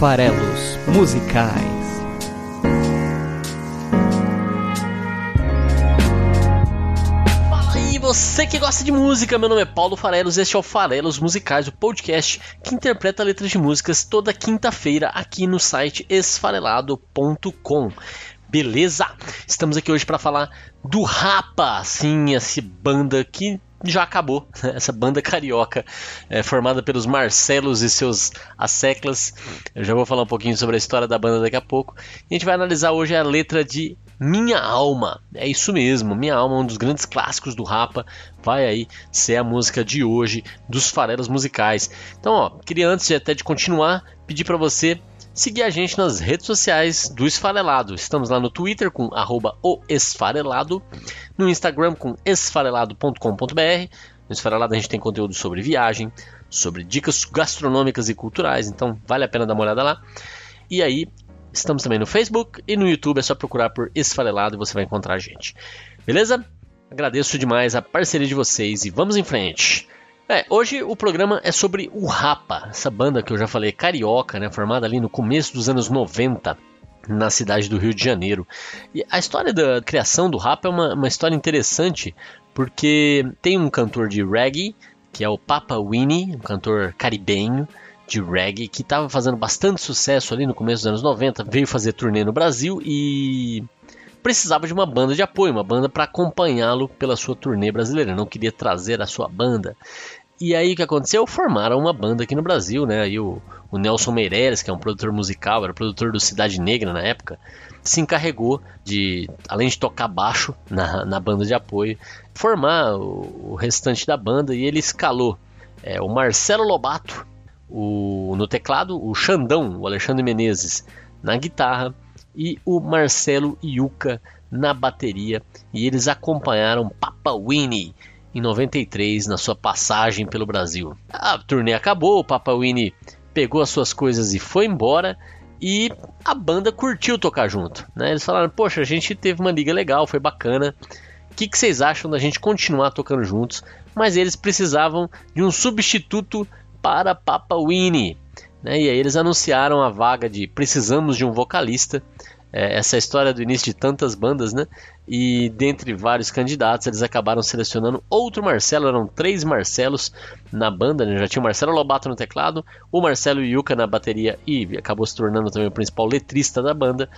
farelos musicais. Fala aí, você que gosta de música, meu nome é Paulo Farelos, este é o Farelos Musicais, o podcast que interpreta letras de músicas toda quinta-feira aqui no site esfarelado.com. Beleza? Estamos aqui hoje para falar do Rapa, sim, essa banda que já acabou. Essa banda carioca é, formada pelos Marcelos e seus asseclas. Eu já vou falar um pouquinho sobre a história da banda daqui a pouco. A gente vai analisar hoje a letra de Minha Alma. É isso mesmo, Minha Alma, um dos grandes clássicos do Rapa. Vai aí ser a música de hoje dos farelos musicais. Então, ó, queria antes de, até de continuar pedir para você seguir a gente nas redes sociais do Esfarelado. Estamos lá no Twitter com o Esfarelado, no Instagram com esfarelado.com.br. No Esfarelado a gente tem conteúdo sobre viagem, sobre dicas gastronômicas e culturais, então vale a pena dar uma olhada lá. E aí, estamos também no Facebook e no YouTube, é só procurar por Esfarelado e você vai encontrar a gente. Beleza? Agradeço demais a parceria de vocês e vamos em frente. É, hoje o programa é sobre o Rapa, essa banda que eu já falei, carioca, né, formada ali no começo dos anos 90 na cidade do Rio de Janeiro. E a história da criação do Rapa é uma, uma história interessante porque tem um cantor de reggae, que é o Papa Winnie, um cantor caribenho, de reggae que estava fazendo bastante sucesso ali no começo dos anos 90, veio fazer turnê no Brasil e precisava de uma banda de apoio, uma banda para acompanhá-lo pela sua turnê brasileira. Não queria trazer a sua banda. E aí o que aconteceu? Formaram uma banda aqui no Brasil, né? Aí o, o Nelson Meireles, que é um produtor musical, era produtor do Cidade Negra na época, se encarregou de, além de tocar baixo na, na banda de apoio, formar o, o restante da banda e ele escalou é, o Marcelo Lobato o, no teclado, o Xandão, o Alexandre Menezes na guitarra e o Marcelo Yuca na bateria. E eles acompanharam Papa Winnie em 93 na sua passagem pelo Brasil. A turnê acabou, o Papa Winnie pegou as suas coisas e foi embora e a banda curtiu tocar junto. Né? Eles falaram: Poxa, a gente teve uma liga legal, foi bacana. O que, que vocês acham da gente continuar tocando juntos? Mas eles precisavam de um substituto para Papa Winnie. Né? E aí eles anunciaram a vaga de precisamos de um vocalista é, essa história do início de tantas bandas, né? E dentre vários candidatos, eles acabaram selecionando outro Marcelo, eram três Marcelos na banda, né? Já tinha o Marcelo Lobato no teclado, o Marcelo Yuka na bateria e acabou se tornando também o principal letrista da banda.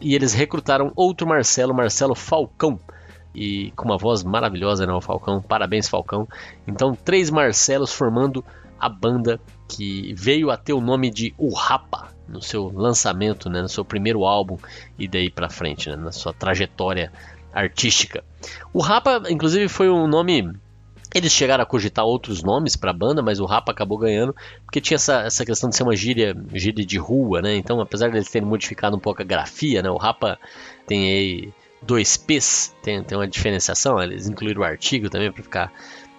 E eles recrutaram outro Marcelo, Marcelo Falcão. E com uma voz maravilhosa, né, o Falcão? Parabéns, Falcão. Então, três Marcelos formando a banda que veio a ter o nome de O Rapa no seu lançamento, né, no seu primeiro álbum e daí para frente, né, na sua trajetória artística. O Rapa, inclusive, foi um nome eles chegaram a cogitar outros nomes para a banda, mas o Rapa acabou ganhando, porque tinha essa, essa questão de ser uma gíria, gíria de rua, né? Então, apesar de eles terem modificado um pouco a grafia, né? O Rapa tem aí dois P's, tem, tem uma diferenciação, eles incluíram o artigo também para ficar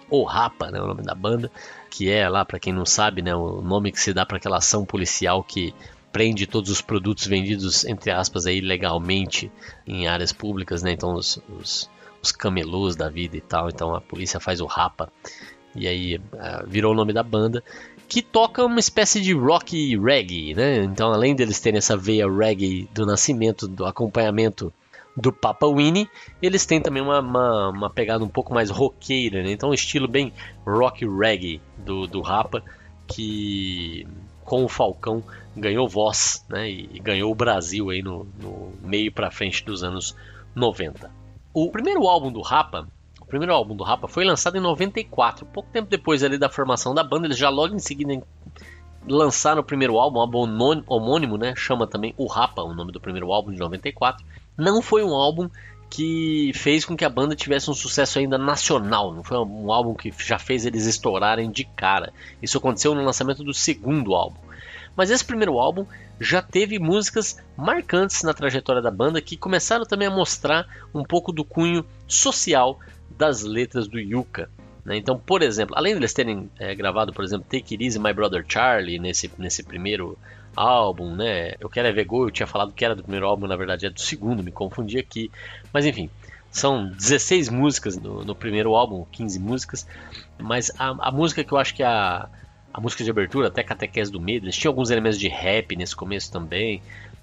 o Rapa, né? O nome da banda que é lá, para quem não sabe, né, o nome que se dá para aquela ação policial que prende todos os produtos vendidos, entre aspas, aí, legalmente em áreas públicas, né? Então os, os, os camelôs da vida e tal. Então a polícia faz o rapa. E aí uh, virou o nome da banda. Que toca uma espécie de rock reggae, né? Então além deles terem essa veia reggae do nascimento, do acompanhamento do Papa Winnie, eles têm também uma, uma, uma, pegada um pouco mais roqueira, né? então um estilo bem rock reggae do, do Rapa, que com o Falcão ganhou voz né? e, e ganhou o Brasil aí no, no meio para frente dos anos 90. O primeiro álbum do Rapa, o primeiro álbum do Rapa foi lançado em 94, pouco tempo depois ali da formação da banda, eles já logo em seguida lançaram o primeiro álbum, um álbum homônimo, né? Chama também o Rapa, o nome do primeiro álbum de 94 não foi um álbum que fez com que a banda tivesse um sucesso ainda nacional. Não foi um álbum que já fez eles estourarem de cara. Isso aconteceu no lançamento do segundo álbum. Mas esse primeiro álbum já teve músicas marcantes na trajetória da banda que começaram também a mostrar um pouco do cunho social das letras do Yuka. Né? Então, por exemplo, além de eles terem é, gravado, por exemplo, Take It Easy My Brother Charlie nesse, nesse primeiro álbum, né? Eu quero é ver eu tinha falado que era do primeiro álbum, na verdade é do segundo, me confundi aqui. Mas enfim, são 16 músicas no, no primeiro álbum, 15 músicas. Mas a, a, música que eu acho que é a, a música de abertura, até Catequese do Medo, eles tinham alguns elementos de rap nesse começo também,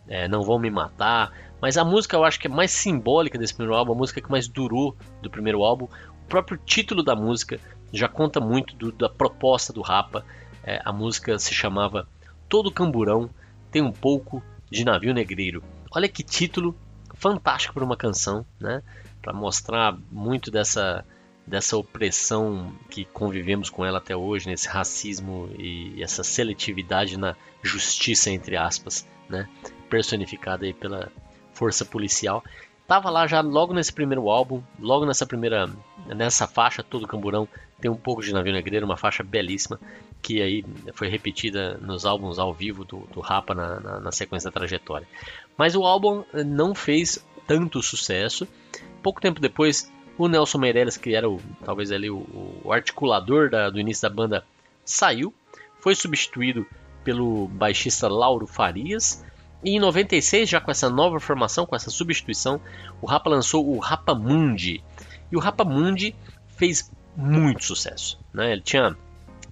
é, Não Vão Me Matar, mas a música eu acho que é mais simbólica desse primeiro álbum, a música que mais durou do primeiro álbum, o próprio título da música já conta muito do, da proposta do Rapa, é, a música se chamava Todo Camburão tem um pouco de navio negreiro. Olha que título fantástico para uma canção, né? Para mostrar muito dessa dessa opressão que convivemos com ela até hoje, nesse racismo e essa seletividade na justiça entre aspas, né? Personificada aí pela força policial. Tava lá já logo nesse primeiro álbum, logo nessa primeira nessa faixa todo camburão tem um pouco de navio negreiro, uma faixa belíssima que aí foi repetida nos álbuns ao vivo do, do Rapa na, na, na sequência da trajetória. Mas o álbum não fez tanto sucesso. Pouco tempo depois o Nelson Meirelles, que era o, talvez ali o, o articulador da, do início da banda, saiu, foi substituído pelo baixista Lauro Farias. E em 96, já com essa nova formação, com essa substituição, o Rapa lançou o Rapa Mundi. E o Rapa Mundi fez muito sucesso. Né? Ele tinha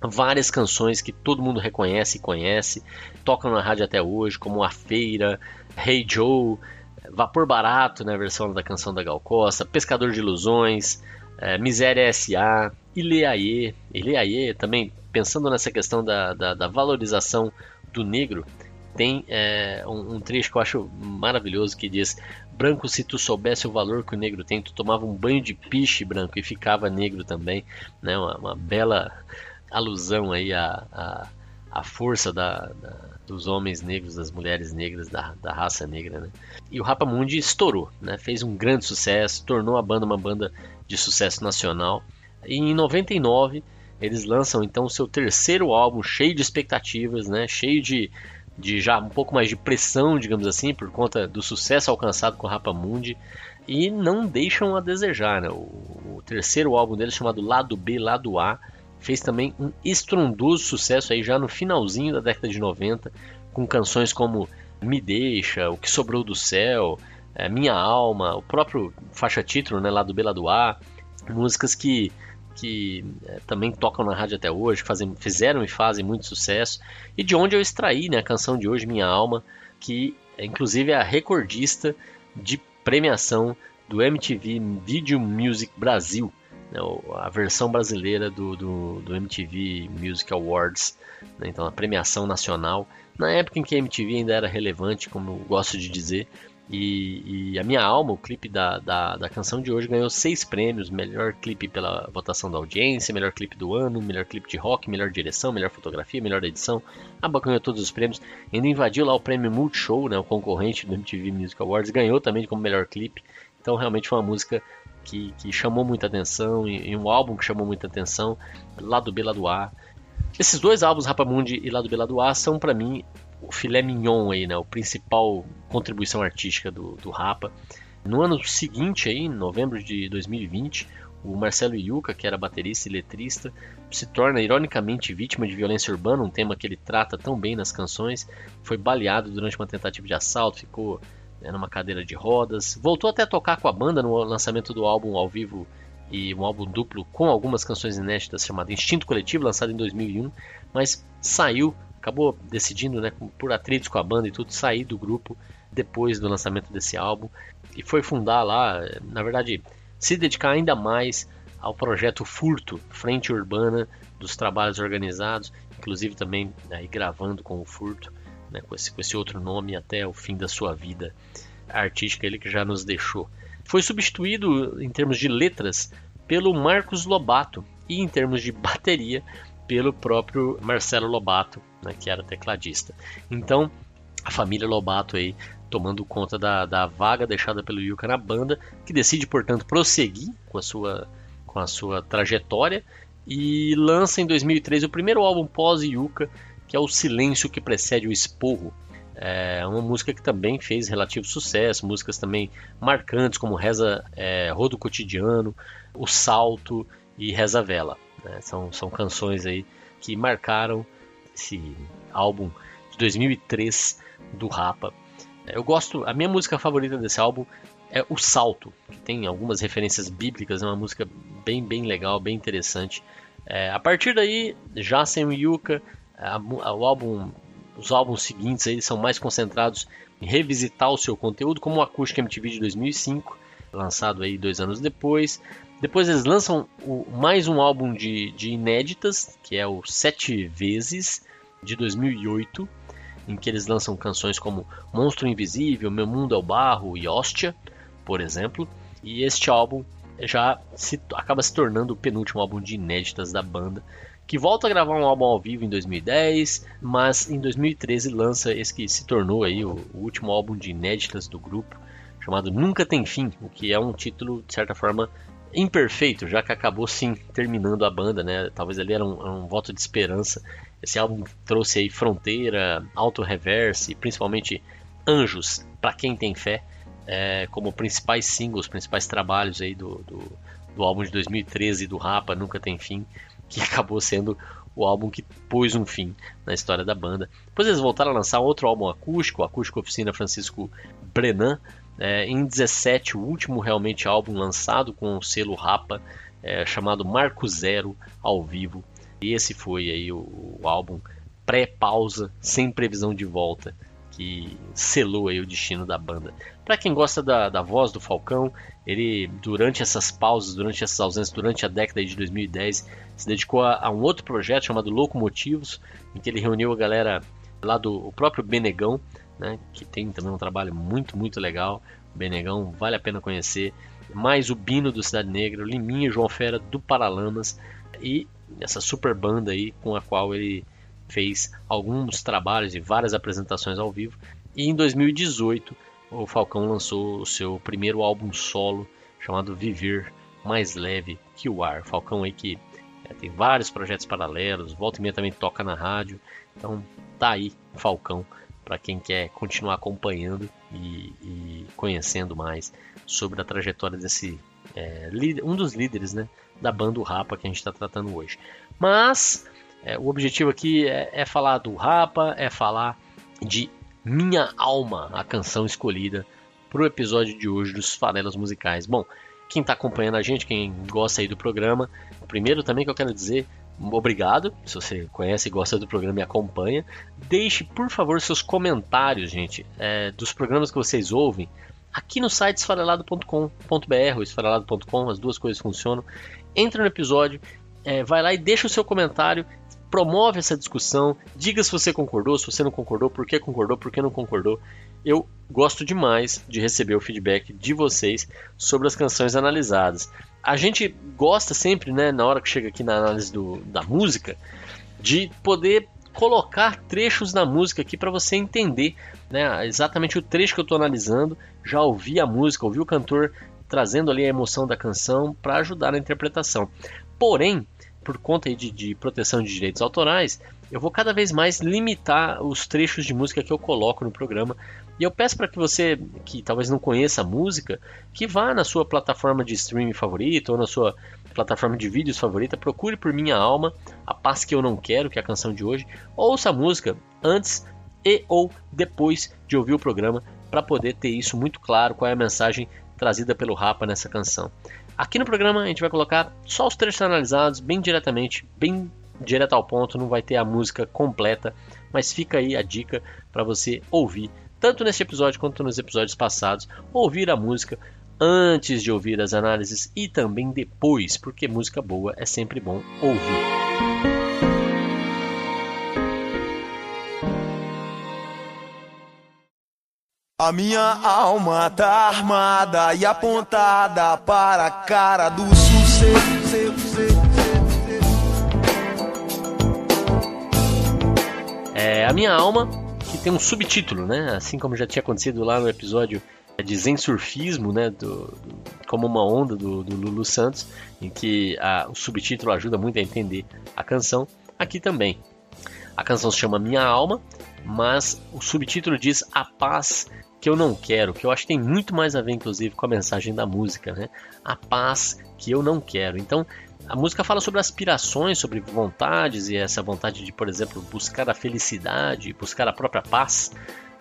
várias canções que todo mundo reconhece e conhece, tocam na rádio até hoje, como A Feira, Hey Joe, Vapor Barato, na né, versão da canção da Gal Costa, Pescador de Ilusões, é, Miséria S.A., Ileaie. Ileaie também, pensando nessa questão da, da, da valorização do negro, tem é, um, um, trecho que eu acho maravilhoso que diz: Branco, se tu soubesse o valor que o negro tem, tu tomava um banho de piche branco e ficava negro também. Né? Uma, uma bela alusão aí à, à, à força da, da dos homens negros, das mulheres negras, da, da raça negra, né? E o Rapamundi estourou, né? Fez um grande sucesso, tornou a banda uma banda de sucesso nacional. E em 99 eles lançam então o seu terceiro álbum, cheio de expectativas, né? Cheio de, de já um pouco mais de pressão, digamos assim, por conta do sucesso alcançado com o Rapamundi. E não deixam a desejar, né? O, o terceiro álbum deles chamado Lado B, Lado A fez também um estrondoso sucesso aí já no finalzinho da década de 90, com canções como Me Deixa, O Que Sobrou do Céu, é, Minha Alma, o próprio faixa título né, lá do Bela do Ar, músicas que, que é, também tocam na rádio até hoje, fazem, fizeram e fazem muito sucesso, e de onde eu extraí né, a canção de hoje, Minha Alma, que é, inclusive é a recordista de premiação do MTV Video Music Brasil, a versão brasileira do, do, do MTV Music Awards, né, então a premiação nacional, na época em que a MTV ainda era relevante, como eu gosto de dizer, e, e, a minha alma, o clipe da, da, da, canção de hoje, ganhou seis prêmios: melhor clipe pela votação da audiência, melhor clipe do ano, melhor clipe de rock, melhor direção, melhor fotografia, melhor edição. A ganhou todos os prêmios. Ainda invadiu lá o prêmio Multishow, né, o concorrente do MTV Music Awards, ganhou também como melhor clipe. Então realmente foi uma música que, que chamou muita atenção, e, e, um álbum que chamou muita atenção, Lado B, Lado A. Esses dois álbuns, Rapamundi e Lado B, Lado A, são para mim o filé mignon aí, né, o principal contribuição artística do, do Rapa. No ano seguinte, aí, em novembro de 2020, o Marcelo Yuca, que era baterista e letrista, se torna ironicamente vítima de violência urbana, um tema que ele trata tão bem nas canções. Foi baleado durante uma tentativa de assalto, ficou né, numa cadeira de rodas. Voltou até a tocar com a banda no lançamento do álbum ao vivo e um álbum duplo com algumas canções inéditas chamado Instinto Coletivo, lançado em 2001, mas saiu, acabou decidindo, né, por atritos com a banda e tudo, sair do grupo depois do lançamento desse álbum e foi fundar lá, na verdade, se dedicar ainda mais ao projeto Furto, Frente Urbana dos Trabalhos Organizados, inclusive também aí, gravando com o Furto né, com, esse, com esse outro nome até o fim da sua vida artística, ele que já nos deixou. Foi substituído em termos de letras pelo Marcos Lobato e em termos de bateria pelo próprio Marcelo Lobato, né, que era tecladista. Então, a família Lobato aí tomando conta da, da vaga deixada pelo Yuka na banda, que decide, portanto, prosseguir com a sua, com a sua trajetória e lança em 2003 o primeiro álbum pós-Yuka, que é o silêncio que precede o esporro. É uma música que também fez relativo sucesso, músicas também marcantes como Reza é, Rodo Cotidiano, O Salto e Reza Vela. Né? São, são canções aí que marcaram esse álbum de 2003 do Rapa. Eu gosto, a minha música favorita desse álbum é O Salto, que tem algumas referências bíblicas, é uma música bem bem legal, bem interessante É, a partir daí, já sem o Yuka, a, o álbum, os álbuns seguintes aí são mais concentrados em revisitar o seu conteúdo, como o Acústica MTV de 2005, lançado aí dois anos depois. Depois eles lançam o, mais um álbum de, de inéditas, que é o Sete Vezes, de 2008, em que eles lançam canções como Monstro Invisível, Meu Mundo é o Barro e Hóstia, por exemplo. E este álbum já se, acaba se tornando o penúltimo álbum de inéditas da banda, que volta a gravar um álbum ao vivo em 2010, mas em 2013 lança esse que se tornou aí o, o último álbum de inéditas do grupo, chamado Nunca Tem Fim, o que é um título de certa forma imperfeito, já que acabou sim terminando a banda, né? Talvez ali era um, um voto de esperança. Esse álbum trouxe aí Fronteira, Auto Reverse, principalmente Anjos, para quem tem fé é, como principais singles, principais trabalhos aí do, do, do, álbum de 2013 do Rapa, Nunca Tem Fim, que acabou sendo o álbum que pôs um fim na história da banda. Depois eles voltaram a lançar outro álbum acústico, Acústico Oficina Francisco Brenan, é, em 17, o último realmente álbum lançado com o selo Rapa, é, chamado Marco Zero ao vivo. E esse foi aí o, o álbum pré-pausa, sem previsão de volta, que selou aí o destino da banda. Para quem gosta da, da voz do Falcão, ele durante essas pausas, durante essas ausências, durante a década de 2010, se dedicou a, a um outro projeto chamado Locomotivos, em que ele reuniu a galera lá do o próprio Benegão, né, que tem também um trabalho muito, muito legal. Benegão vale a pena conhecer. Mais o Bino do Cidade Negra, o Liminha João Fera do Paralamas e essa super banda aí com a qual ele fez alguns trabalhos e várias apresentações ao vivo. E em 2018, o Falcão lançou o seu primeiro álbum solo, chamado Viver Mais Leve que o Ar. Falcão aí que é, tem vários projetos paralelos, volta e meia também toca na rádio. Então tá aí, Falcão, para quem quer continuar acompanhando e, e, conhecendo mais sobre a trajetória desse é, um dos líderes né, da banda Rapa que a gente está tratando hoje. Mas é, o objetivo aqui é, é falar do Rapa, é falar de Minha Alma, a canção escolhida para o episódio de hoje dos Farelas Musicais. Bom, quem está acompanhando a gente, quem gosta aí do programa, primeiro também que eu quero dizer, obrigado. Se você conhece e gosta do programa e acompanha, deixe por favor seus comentários, gente, é, dos programas que vocês ouvem aqui no site esfarelado.com.br esfarelado.com, as duas coisas funcionam. Entra no episódio, é, vai lá e deixa o seu comentário promove essa discussão, diga se você concordou, se você não concordou, por que concordou, por que não concordou. Eu gosto demais de receber o feedback de vocês sobre as canções analisadas. A gente gosta sempre, né, na hora que chega aqui na análise do, da música, de poder colocar trechos da música aqui para você entender né, exatamente o trecho que eu estou analisando, já ouvi a música, ouvi o cantor trazendo ali a emoção da canção para ajudar na interpretação. Porém, por conta de, de, proteção de direitos autorais, eu vou cada vez mais limitar os trechos de música que eu coloco no programa. E eu peço para que você, que talvez não conheça a música, que vá na sua plataforma de streaming favorita ou na sua plataforma de vídeos favorita, procure por Minha Alma, A Paz Que Eu Não Quero, que é a canção de hoje, ouça a música antes e ou depois de ouvir o programa, para poder ter isso muito claro, qual é a mensagem trazida pelo Rapa nessa canção. Aqui no programa a gente vai colocar só os trechos analisados, bem diretamente, bem direto ao ponto, não vai ter a música completa, mas fica aí a dica para você ouvir, tanto neste episódio quanto nos episódios passados, ouvir a música antes de ouvir as análises e também depois, porque música boa é sempre bom ouvir. A minha alma tá armada e apontada para a cara do sucesso. É a minha alma que tem um subtítulo, né? Assim como já tinha acontecido lá no episódio de Zen Surfismo, né? Do, do como uma onda do, do Lulu Santos, em que a, o subtítulo ajuda muito a entender a canção. Aqui também. A canção se chama Minha Alma, mas o subtítulo diz A Paz que eu não quero, que eu acho que tem muito mais a ver, inclusive, com a mensagem da música, né? A paz que eu não quero. Então, a música fala sobre aspirações, sobre vontades e essa vontade de, por exemplo, buscar a felicidade, buscar a própria paz,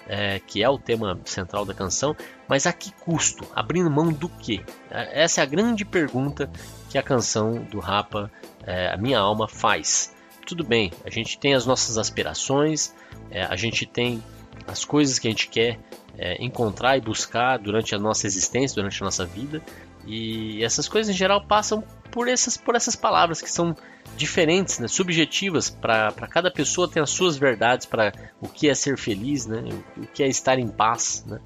é, que é o tema central da canção, mas a que custo? Abrindo mão do quê? É, essa é a grande pergunta que a canção do Rapa, é, A Minha Alma, faz. Tudo bem, a gente tem as nossas aspirações, é, a gente tem as coisas que a gente quer é, encontrar e buscar durante a nossa existência, durante a nossa vida, e essas coisas em geral passam por essas, por essas palavras que são diferentes, né, subjetivas para cada pessoa tem as suas verdades para o que é ser feliz, né, o, o que é estar em paz, né.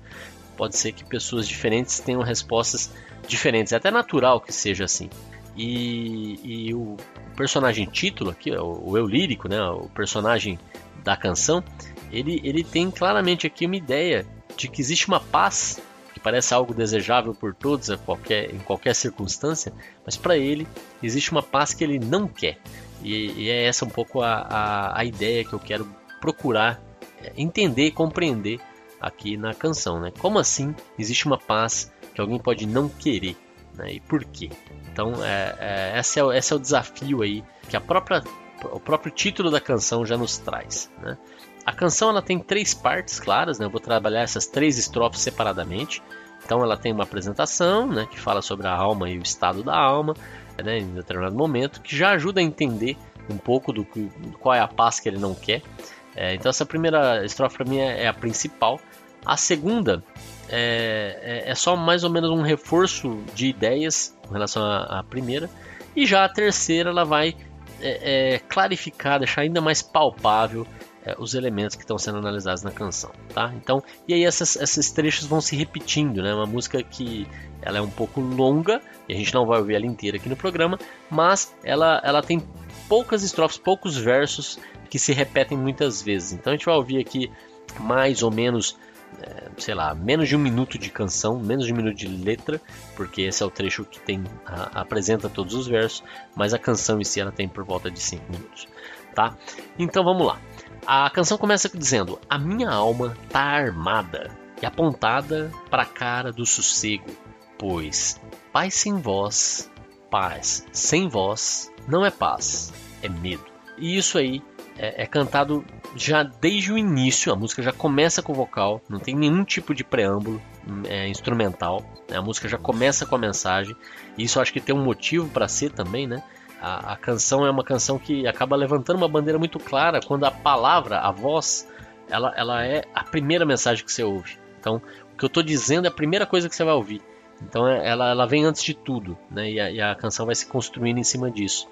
Pode ser que pessoas diferentes tenham respostas diferentes, é até natural que seja assim. E, e o personagem título aqui, o, o eu lírico, né, o personagem da canção, ele, ele tem claramente aqui uma ideia de que existe uma paz que parece algo desejável por todos a qualquer, em qualquer circunstância, mas para ele existe uma paz que ele não quer. E, e é essa um pouco a, a, a, ideia que eu quero procurar é, entender e compreender aqui na canção. Né? Como assim existe uma paz que alguém pode não querer? Né? E por quê? Então, é, é, esse, é, esse é o desafio aí que a própria, o próprio título da canção já nos traz. Né? A canção ela tem três partes claras, né? Eu vou trabalhar essas três estrofes separadamente. Então ela tem uma apresentação, né, que fala sobre a alma e o estado da alma, né, em determinado momento, que já ajuda a entender um pouco do, do qual é a paz que ele não quer. É, então essa primeira estrofe para mim é, é, a principal. A segunda é, é, é, só mais ou menos um reforço de ideias com relação à, à primeira. E já a terceira ela vai é, é, clarificar, deixar ainda mais palpável é, os elementos que estão sendo analisados na canção, tá? Então, e aí essas, esses trechos vão se repetindo, né? Uma música que ela é um pouco longa e a gente não vai ouvir ela inteira aqui no programa, mas ela, ela tem poucas estrofes, poucos versos que se repetem muitas vezes. Então a gente vai ouvir aqui mais ou menos é, sei lá, menos de um minuto de canção, menos de um minuto de letra, porque esse é o trecho que tem a, apresenta todos os versos, mas a canção em si ela tem por volta de 5 minutos, tá? Então vamos lá. A canção começa dizendo: A minha alma tá armada e apontada para a cara do sossego, pois paz sem voz, paz sem voz não é paz, é medo. E isso aí é, é, cantado já desde o início, a música já começa com vocal, não tem nenhum tipo de preâmbulo é, instrumental, né? a música já começa com a mensagem, e isso acho que tem um motivo para ser também, né? A, a, canção é uma canção que acaba levantando uma bandeira muito clara quando a palavra, a voz, ela, ela é a primeira mensagem que você ouve. Então, o que eu estou dizendo é a primeira coisa que você vai ouvir. Então, é, ela, ela vem antes de tudo, né? E a, e a canção vai se construindo em cima disso.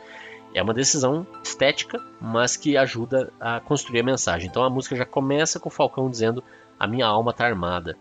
É uma decisão estética, mas que ajuda a construir a mensagem. Então, a música já começa com o Falcão dizendo: A minha alma está armada.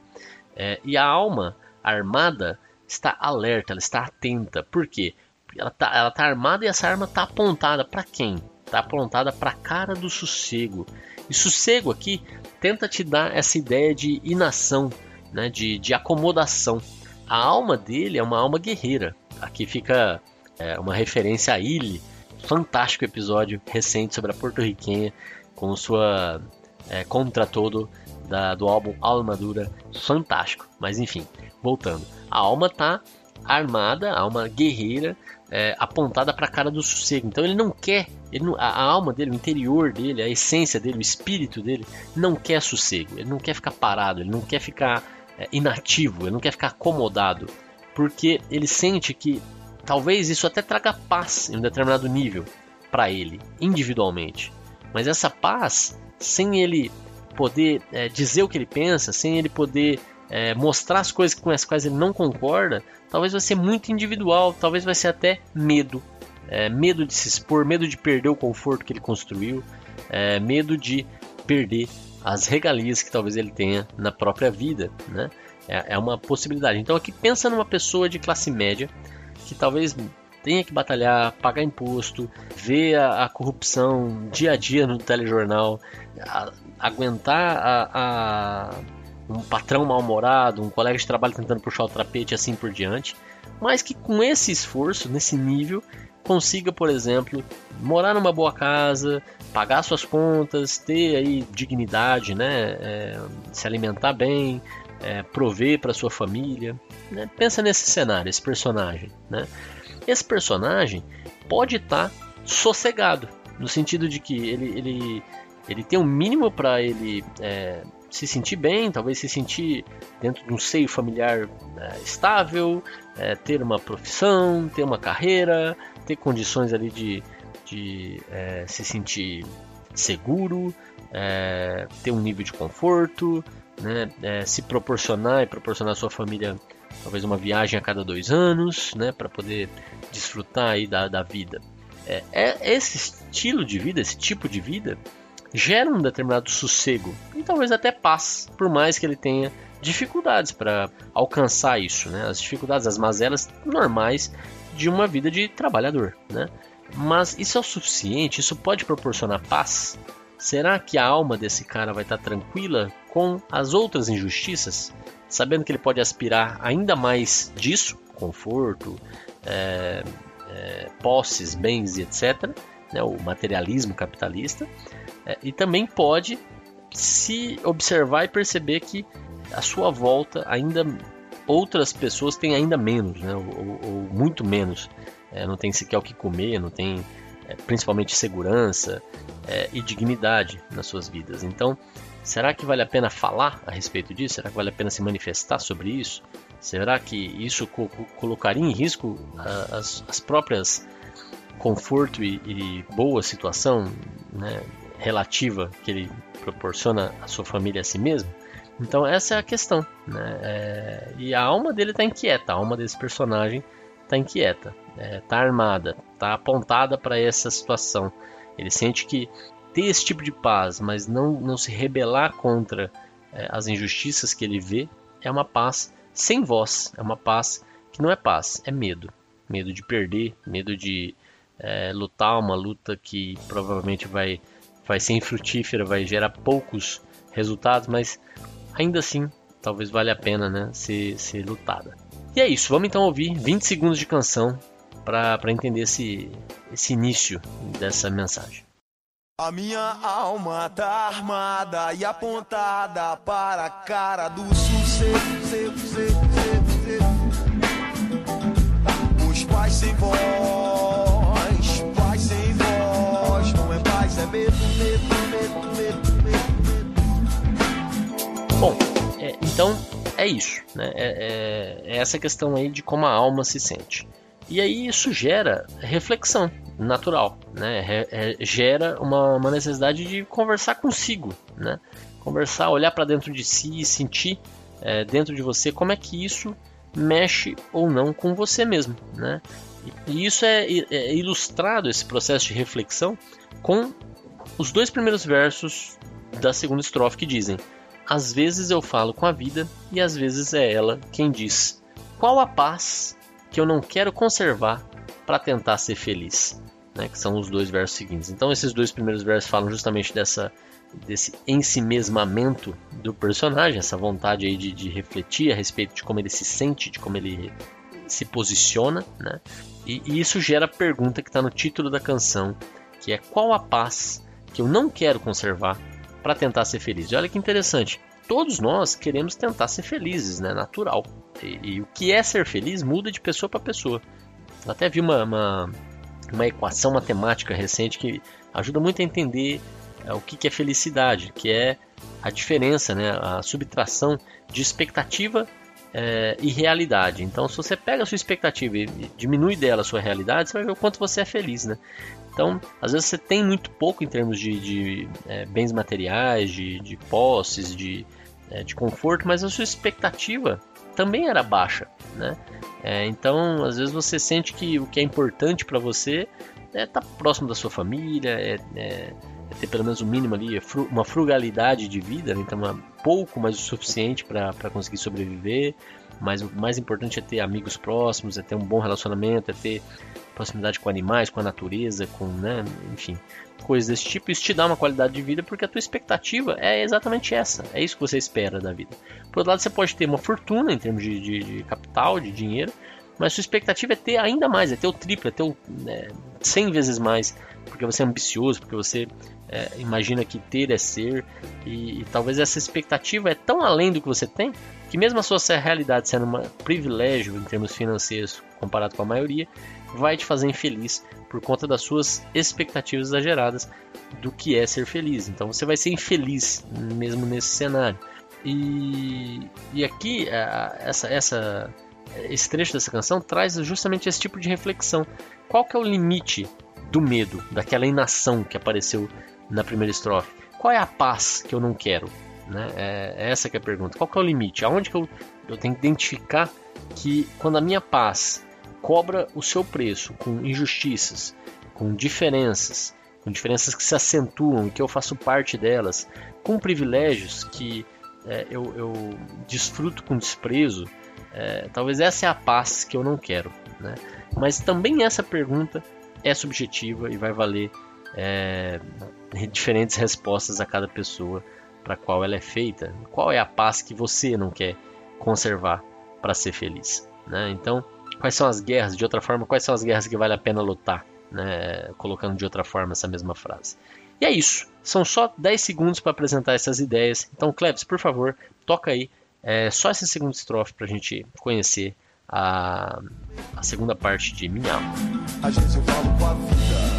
É, e a alma armada está alerta, ela está atenta. Por quê? Ela tá, ela tá armada e essa arma tá apontada para quem? Tá apontada para a cara do sossego. E sossego aqui tenta te dar essa ideia de inação, né, de, de acomodação. A alma dele é uma alma guerreira. Aqui fica é, uma referência a Illy, fantástico episódio recente sobre a porto-riquenha com sua é, contra todo da, do álbum Alma Dura, fantástico. Mas enfim, voltando, a alma tá armada, a alma guerreira, é, apontada para a cara do sossego. Então ele não quer, ele não, a, a, alma dele, o interior dele, a essência dele, o espírito dele, não quer sossego. Ele não quer ficar parado, ele não quer ficar é, inativo, ele não quer ficar acomodado, porque ele sente que talvez isso até traga paz em um determinado nível para ele, individualmente. Mas essa paz, sem ele poder é, dizer o que ele pensa, sem ele poder é, mostrar as coisas com as quais ele não concorda, talvez vai ser muito individual, talvez vai ser até medo. É, medo de se expor, medo de perder o conforto que ele construiu, é, medo de perder as regalias que talvez ele tenha na própria vida, né? É, é uma possibilidade. Então aqui pensa numa pessoa de classe média que talvez tenha que batalhar, pagar imposto, ver a, a corrupção dia a dia no telejornal, a, aguentar a, a um patrão mal-humorado, um colega de trabalho tentando puxar o tapete assim por diante, mas que com esse esforço, nesse nível, consiga, por exemplo, morar numa boa casa, pagar suas contas, ter aí dignidade, né, é, se alimentar bem, é, prover para sua família. Né? Pensa nesse cenário, esse personagem. Né? Esse personagem pode estar tá sossegado, no sentido de que ele, ele, ele tem um mínimo para ele é, se sentir bem, talvez se sentir dentro de um seio familiar é, estável, é, ter uma profissão, ter uma carreira, ter condições ali de, de é, se sentir seguro, é, ter um nível de conforto, né, é, se proporcionar e proporcionar à sua família talvez uma viagem a cada dois anos, né, para poder desfrutar aí da, da vida. É, é, esse estilo de vida, esse tipo de vida, gera um determinado sossego e talvez até paz, por mais que ele tenha dificuldades para alcançar isso, né? As dificuldades, as mazelas normais de uma vida de trabalhador, né? Mas isso é o suficiente? Isso pode proporcionar paz? Será que a alma desse cara vai estar tranquila com as outras injustiças, sabendo que ele pode aspirar ainda mais disso, conforto, é, é, posses, bens e etc., né, o materialismo capitalista, é, e também pode se observar e perceber que à sua volta ainda outras pessoas têm ainda menos, né, ou, ou muito menos, é, não tem sequer o que comer, não tem é, principalmente segurança é, e dignidade nas suas vidas. Então, será que vale a pena falar a respeito disso? Será que vale a pena se manifestar sobre isso? Será que isso co colocaria em risco a, as, as, próprias conforto e, e boa situação né, relativa que ele proporciona à sua família a si mesmo? Então essa é a questão, né? É, e a alma dele está inquieta, a alma desse personagem está inquieta, está é, tá armada, está apontada para essa situação. Ele sente que ter esse tipo de paz, mas não, não se rebelar contra é, as injustiças que ele vê, é uma paz sem voz, é uma paz que não é paz, é medo. Medo de perder, medo de é, lutar uma luta que provavelmente vai, vai ser infrutífera, vai gerar poucos resultados, mas ainda assim talvez valha a pena né, ser, ser lutada. E é isso, vamos então ouvir 20 segundos de canção para entender esse, esse início dessa mensagem. A minha alma tá armada e apontada para a cara do sossego. Os pais sem voz, Bom, é, então é isso, né? É, é, é essa questão aí de como a alma se sente. E aí isso gera reflexão natural, né? É, gera uma, uma, necessidade de conversar consigo, né? Conversar, olhar para dentro de si e sentir é, dentro de você como é que isso mexe ou não com você mesmo, né? E, isso é, é ilustrado esse processo de reflexão com os dois primeiros versos da segunda estrofe que dizem: Às vezes eu falo com a vida e às vezes é ela quem diz: Qual a paz que eu não quero conservar para tentar ser feliz, né? que são os dois versos seguintes. Então esses dois primeiros versos falam justamente dessa desse ensimesmamento do personagem, essa vontade aí de, de refletir a respeito de como ele se sente, de como ele se posiciona, né? E, e isso gera a pergunta que está no título da canção, que é qual a paz que eu não quero conservar para tentar ser feliz. E olha que interessante, todos nós queremos tentar ser felizes, né? Natural. E, e o que é ser feliz muda de pessoa para pessoa. Eu até vi uma, uma, uma, equação matemática recente que ajuda muito a entender é, o que, que é felicidade, que é a diferença, né? A subtração de expectativa é, e realidade. Então, se você pega a sua expectativa e diminui dela a sua realidade, você vai ver o quanto você é feliz, né? Então, às vezes você tem muito pouco em termos de, de é, bens materiais, de, de posses, de, é, de conforto, mas a sua expectativa também era baixa, né? É, então, às vezes você sente que o que é importante para você é estar tá próximo da sua família, é, é, ter pelo menos o um mínimo ali, é uma frugalidade de vida, né? então é pouco, mas o suficiente para conseguir sobreviver. Mas o mais importante é ter amigos próximos, é ter um bom relacionamento, é ter proximidade com animais, com a natureza, com, né, enfim, coisas desse tipo. Isso te dá uma qualidade de vida porque a tua expectativa é exatamente essa. É isso que você espera da vida. Por outro lado, você pode ter uma fortuna em termos de, de, de capital, de dinheiro, mas sua expectativa é ter ainda mais, é ter o triplo, é ter o é, 100 vezes mais, porque você é ambicioso, porque você é, imagina que ter é ser, e, e, talvez essa expectativa é tão além do que você tem, que mesmo a sua realidade sendo um privilégio em termos financeiros comparado com a maioria, vai te fazer infeliz por conta das suas expectativas exageradas do que é ser feliz. Então você vai ser infeliz mesmo nesse cenário. E, e aqui essa, essa, esse trecho dessa canção traz justamente esse tipo de reflexão. Qual que é o limite do medo, daquela inação que apareceu na primeira estrofe? Qual é a paz que eu não quero? Né? É, é essa que é a pergunta. Qual que é o limite? Aonde que eu, eu tenho que identificar que quando a minha paz cobra o seu preço com injustiças, com diferenças, com diferenças que se acentuam e que eu faço parte delas, com privilégios que é, eu, eu, desfruto com desprezo, é, talvez essa é a paz que eu não quero. Né? Mas também essa pergunta é subjetiva e vai valer é, diferentes respostas a cada pessoa para qual ela é feita. Qual é a paz que você não quer conservar para ser feliz? Né? Então, quais são as guerras? De outra forma, quais são as guerras que vale a pena lutar? Né? Colocando de outra forma essa mesma frase. E é isso. São só 10 segundos para apresentar essas ideias. Então, Klebs, por favor, toca aí é, só essa segunda estrofe para a gente conhecer a, a, segunda parte de Minha Alma. Com a vida,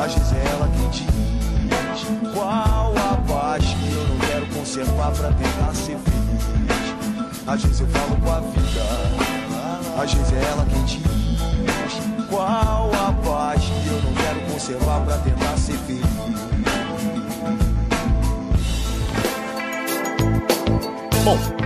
é ela quem diz qual a paz que eu não quero conservar para tentar ser feliz. Às vezes eu falo com a vida, às vezes é ela quem diz qual a paz que eu não quero conservar para tentar ser feliz. Bom,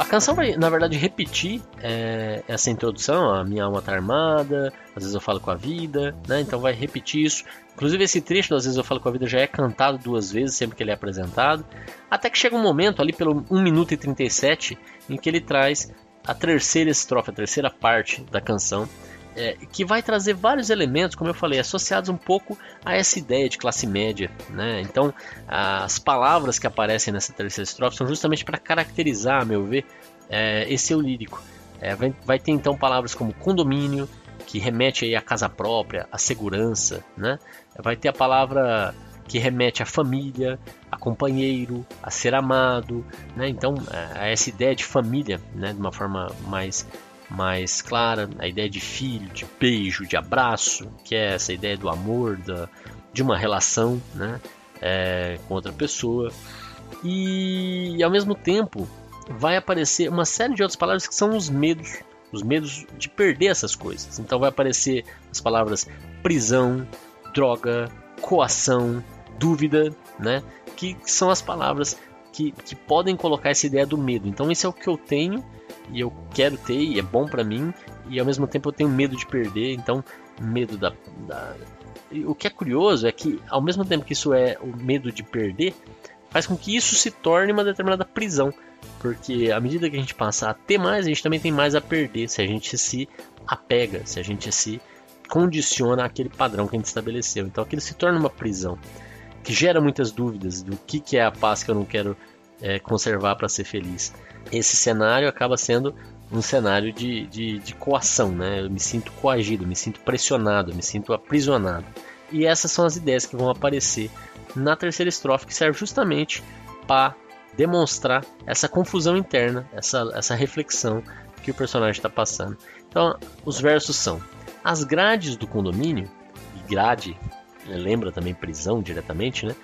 a canção vai, na verdade, repetir é, essa introdução, a minha alma tá armada, às vezes eu falo com a vida, né? Então vai repetir isso. Inclusive esse trecho, às vezes eu falo com a vida, já é cantado duas vezes, sempre que ele é apresentado. Até que chega um momento, ali pelo 1 minuto e 37, em que ele traz a terceira estrofe, a terceira parte da canção, é, que vai trazer vários elementos, como eu falei, associados um pouco a essa ideia de classe média. Né? Então, as palavras que aparecem nessa terceira estrofe são justamente para caracterizar, a meu ver, é, esse eu lírico. É, vai, vai, ter então palavras como condomínio, que remete aí à casa própria, à segurança. Né? Vai ter a palavra que remete à família, a companheiro, a ser amado. Né? Então, a essa ideia de família, né? de uma forma mais mais clara, a ideia de filho, de beijo, de abraço, que é essa ideia do amor, da, de uma relação né, é, com outra pessoa. E, e ao mesmo tempo vai aparecer uma série de outras palavras que são os medos, os medos de perder essas coisas. Então vai aparecer as palavras prisão, droga, coação, dúvida, né? Que são as palavras que, que podem colocar essa ideia do medo. Então isso é o que eu tenho e eu quero ter e é bom para mim e ao mesmo tempo eu tenho medo de perder, então medo da, da... o que é curioso é que ao mesmo tempo que isso é o medo de perder, faz com que isso se torne uma determinada prisão, porque à medida que a gente passa a ter mais, a gente também tem mais a perder se a gente se apega, se a gente se condiciona àquele padrão que a gente estabeleceu. Então aquilo se torna uma prisão que gera muitas dúvidas do que, que é a paz que eu não quero é, conservar para ser feliz esse cenário acaba sendo um cenário de, de, de coação, né? Eu me sinto coagido, me sinto pressionado, me sinto aprisionado. E essas são as ideias que vão aparecer na terceira estrofe, que serve justamente para demonstrar essa confusão interna, essa, essa reflexão que o personagem está passando. Então, os versos são: As grades do condomínio, e grade lembra também prisão diretamente, né?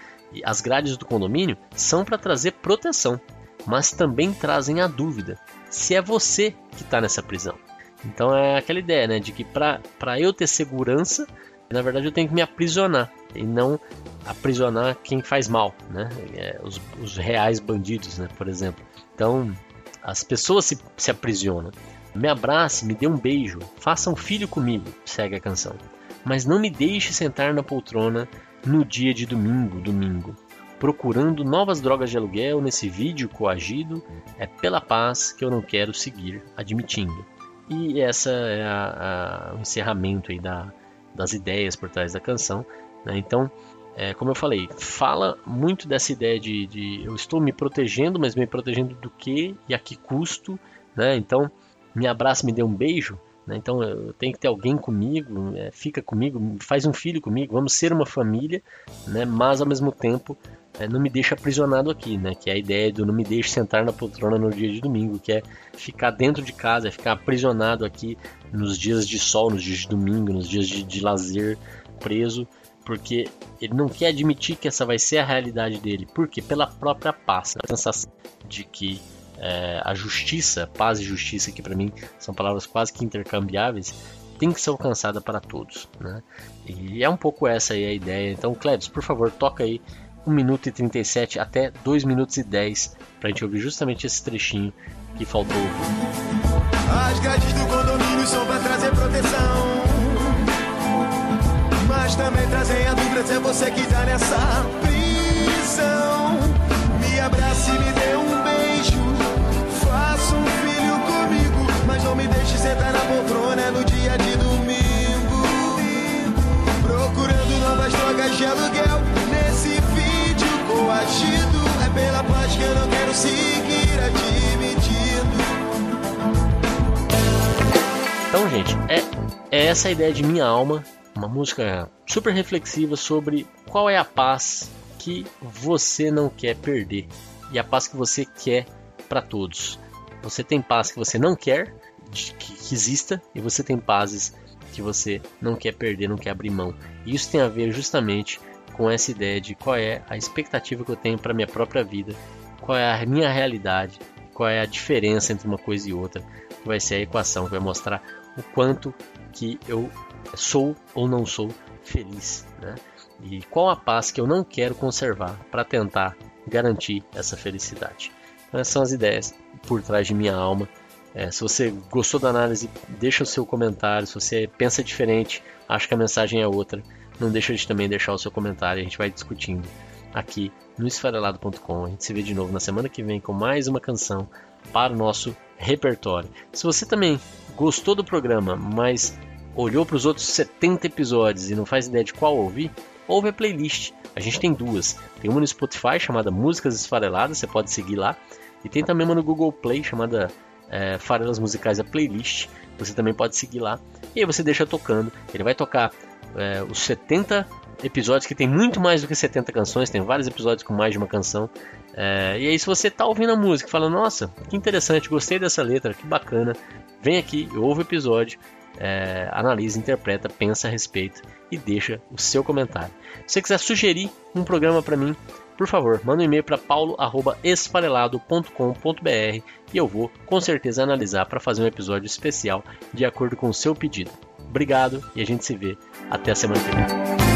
As grades do condomínio são para trazer proteção mas também trazem a dúvida se é você que está nessa prisão. Então é aquela ideia, né, de que para eu ter segurança, na verdade eu tenho que me aprisionar e não aprisionar quem faz mal, né, é, os, os reais bandidos, né, por exemplo. Então as pessoas se, se aprisionam. Me abrace, me dê um beijo, faça um filho comigo, segue a canção. Mas não me deixe sentar na poltrona no dia de domingo, domingo procurando novas drogas de aluguel nesse vídeo coagido, é pela paz que eu não quero seguir admitindo. E essa é a, a, o encerramento aí da, das ideias por trás da canção. Né? Então, é, como eu falei, fala muito dessa ideia de, de, eu estou me protegendo, mas me protegendo do que e a que custo. Né? Então, me abraça, me dê um beijo. Né? Então, eu tenho que ter alguém comigo, é, fica comigo, faz um filho comigo, vamos ser uma família, né? mas ao mesmo tempo é, não me deixa aprisionado aqui, né? Que é a ideia do não me deixe sentar na poltrona no dia de domingo, que é ficar dentro de casa, é ficar aprisionado aqui nos dias de sol, nos dias de domingo, nos dias de, de lazer, preso, porque ele não quer admitir que essa vai ser a realidade dele. Porque pela própria paz, a sensação de que é, a justiça, paz e justiça, que para mim são palavras quase que intercambiáveis, tem que ser alcançada para todos, né? E é um pouco essa aí a ideia. Então, Klebs, por favor, toca aí 1 minuto e 37 até 2 minutos e 10 para a gente ouvir justamente esse trechinho que faltou As grades do condomínio são para trazer proteção. Mas também trazem a dúvida se você quiser nessa prisão. Me abrace e me não me deixe sentar na poltrona no dia de domingo. Procurando novas de aluguel. Nesse vídeo coagido. É pela paz que eu não quero seguir. Então, gente, é, é essa a ideia de Minha Alma, uma música super reflexiva sobre qual é a paz que você não quer perder e a paz que você quer para todos. Você tem paz que você não quer que, que exista e você tem pazes que você não quer perder, não quer abrir mão. E isso tem a ver justamente com essa ideia de qual é a expectativa que eu tenho para minha própria vida, qual é a minha realidade, qual é a diferença entre uma coisa e outra, vai ser a equação que vai mostrar o quanto que eu sou ou não sou feliz, né? E qual a paz que eu não quero conservar para tentar garantir essa felicidade. Então, essas são as ideias por trás de minha alma. É, se você gostou da análise, deixa o seu comentário. Se você pensa diferente, acha que a mensagem é outra, não deixa de também deixar o seu comentário. A gente vai discutindo aqui no esfarelado.com. A gente se vê de novo na semana que vem com mais uma canção para o nosso repertório. Se você também gostou do programa, mas olhou para os outros 70 episódios e não faz ideia de qual ouvir, ouve a playlist. A gente tem duas. Tem uma no Spotify chamada Músicas Esfareladas, você pode seguir lá. E tem também uma no Google Play chamada é, Farelas Musicais a Playlist. Você também pode seguir lá. E aí você deixa tocando. Ele vai tocar é, os 70 episódios, que tem muito mais do que 70 canções, tem vários episódios com mais de uma canção. É, e aí, se você tá ouvindo a música e fala, nossa, que interessante, gostei dessa letra, que bacana, vem aqui, ouve o episódio, é, analisa, interpreta, pensa a respeito e deixa o seu comentário. Se você quiser sugerir um programa para mim, por favor, manda um e-mail para paulo@esfarelado.com.br e eu vou com certeza analisar para fazer um episódio especial de acordo com o seu pedido. Obrigado e a gente se vê até a semana que vem.